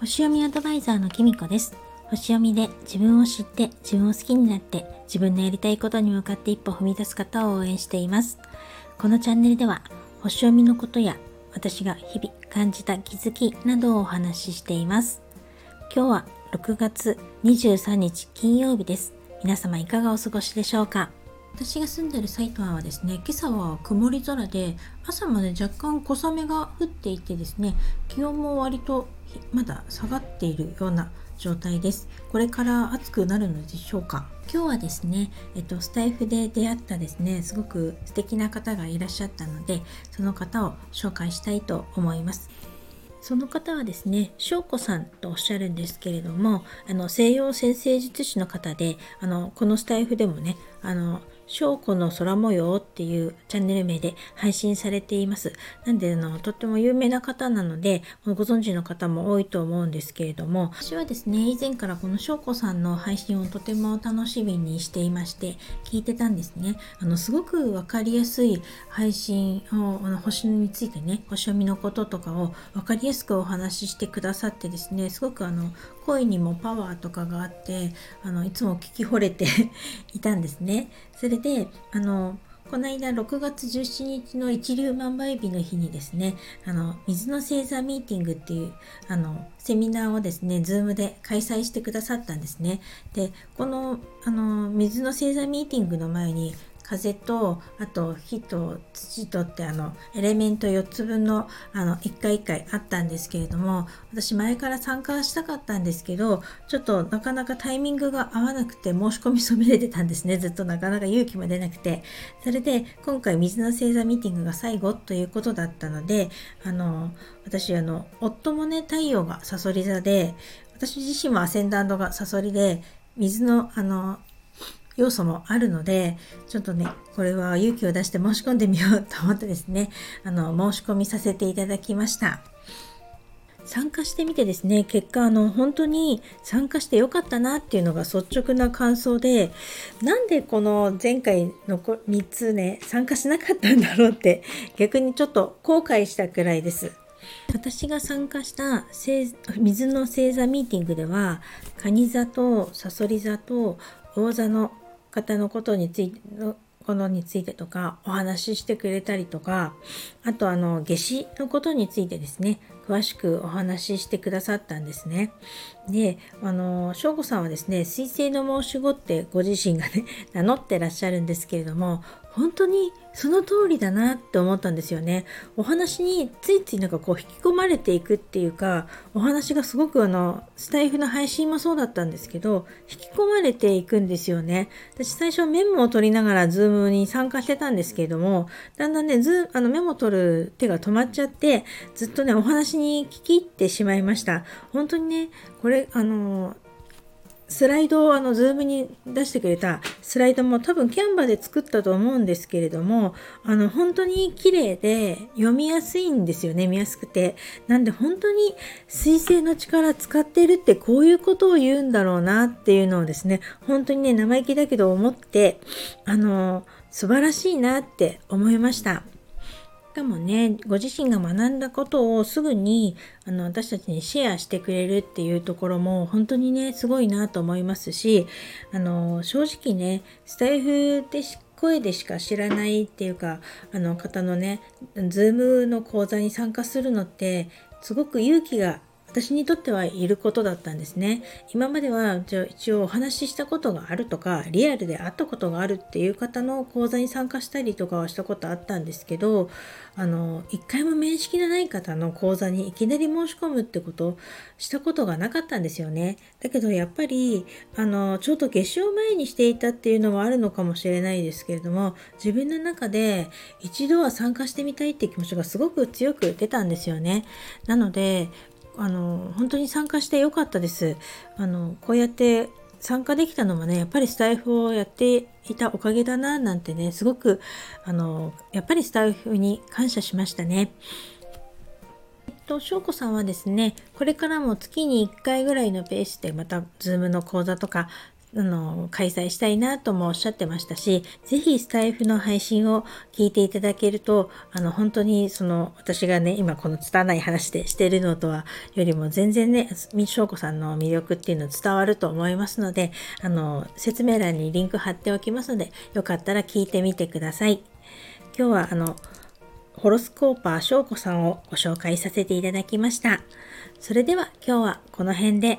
星読みアドバイザーのきみこです。星読みで自分を知って自分を好きになって自分のやりたいことに向かって一歩踏み出す方を応援しています。このチャンネルでは星読みのことや私が日々感じた気づきなどをお話ししています。今日は6月23日金曜日です。皆様いかがお過ごしでしょうか？私が住んでる埼玉はですね今朝は曇り空で朝まで若干小雨が降っていてですね気温も割とまだ下がっているような状態です。これから暑くなるのでしょうか？今日はですね、えっと、スタイフで出会ったですねすごく素敵な方がいらっしゃったのでその方を紹介したいと思います。その方はですね、翔子さんとおっしゃるんですけれども、あの西洋先生術師の方で、あのこのスタイフでもね、あの翔子の空模様っていうチャンネル名で配信されています。なんであの、とっても有名な方なので、ご存知の方も多いと思うんですけれども、私はですね、以前からこの翔子さんの配信をとても楽しみにしていまして、聞いてたんですね。あの、すごくわかりやすい配信を、あの星についてね、星読みのこととかをわかりやすくお話ししてくださってですね、すごくあの、声にもパワーとかがあってあのいつも聞き惚れて いたんですね。それであのこの間6月17日の一粒万倍日の日にですね、あの、水の星座ミーティングっていう、あの、セミナーをですね、ズームで開催してくださったんですね。で、この、あの、水の星座ミーティングの前に、風とあと火と土とってあのエレメント4つ分のあの1回1回あったんですけれども私前から参加したかったんですけどちょっとなかなかタイミングが合わなくて申し込みそびれてたんですね。ずっとなかなか勇気も出なくて。それで今回水の星座ミーティングが最後ということだったのであの私あの夫もね太陽がさそり座で私自身もアセンダントがさそりで水のあの要素もあるのでちょっとねこれは勇気を出して申し込んでみようと思ってですね あの申し込みさせていただきました。参加してみてですね結果あの本当に参加してよかったなっていうのが率直な感想でなんでこの前回の3つね参加しなかったんだろうって 逆にちょっと後悔したくらいです。私が参加した水の星座ミーティングでは蟹座とさそり座と魚座の方のことについてのこのについてとかお話ししてくれたりとかあとあの夏至のことについてですね。詳しくお話ししてくださったんですね。で、あの、翔吾さんはですね、水星の申し子ってご自身がね、名乗ってらっしゃるんですけれども、本当にその通りだなって思ったんですよね。お話についついなんかこう引き込まれていくっていうか、お話がすごくあの、スタイフの配信もそうだったんですけど、引き込まれていくんですよね。私最初メモを取りながらズームに参加してたんですけれども、だんだんね、ズあのメモ取る手が止まっちゃって、ずっとね、お話に聞き入ってしまいました。本当にね、これ、あのスライドをあの、ズームに出してくれたスライドも多分 Canva で作ったと思うんですけれども、あの、本当に綺麗で読みやすいんですよね、見やすくて。なんで本当に水星の力使ってるってこういうことを言うんだろうなっていうのをですね、本当にね、生意気だけど思って、あの、素晴らしいなって思いました。しかもね、ご自身が学んだことをすぐにあの私たちにシェアしてくれるっていうところも本当にね、すごいなと思いますし、あの正直ね、スタイフで声でしか知らないっていうか、あの方のね、ズームの講座に参加するのって、すごく勇気が私にとってはいることだったんですね。今までは一応お話ししたことがあるとか、リアルで会ったことがあるっていう方の講座に参加したりとかはしたことあったんですけど、あの、一回も面識のない方の講座にいきなり申し込むってことしたことがなかったんですよね。だけどやっぱり、あの、ちょうど月賞前にしていたっていうのはあるのかもしれないですけれども、自分の中で一度は参加してみたいって気持ちがすごく強く出たんですよね。なので、あの本当に参加してよかったです。あのこうやって参加できたのもねやっぱりスタイフをやっていたおかげだななんてねすごくあのやっぱりスタイフに感謝しましたね。と、翔子さんはですねこれからも月に1回ぐらいのペースでまた Zoom の講座とかあの、開催したいなともおっしゃってましたし、ぜひスタイフの配信を聞いていただけると、あの、本当にその、私がね、今この拙い話でしてるのとは、よりも全然ね、みしょうこさんの魅力っていうの伝わると思いますので、あの、説明欄にリンク貼っておきますので、よかったら聞いてみてください。今日はあの、ホロスコーパー翔子さんをご紹介させていただきました。それでは今日はこの辺で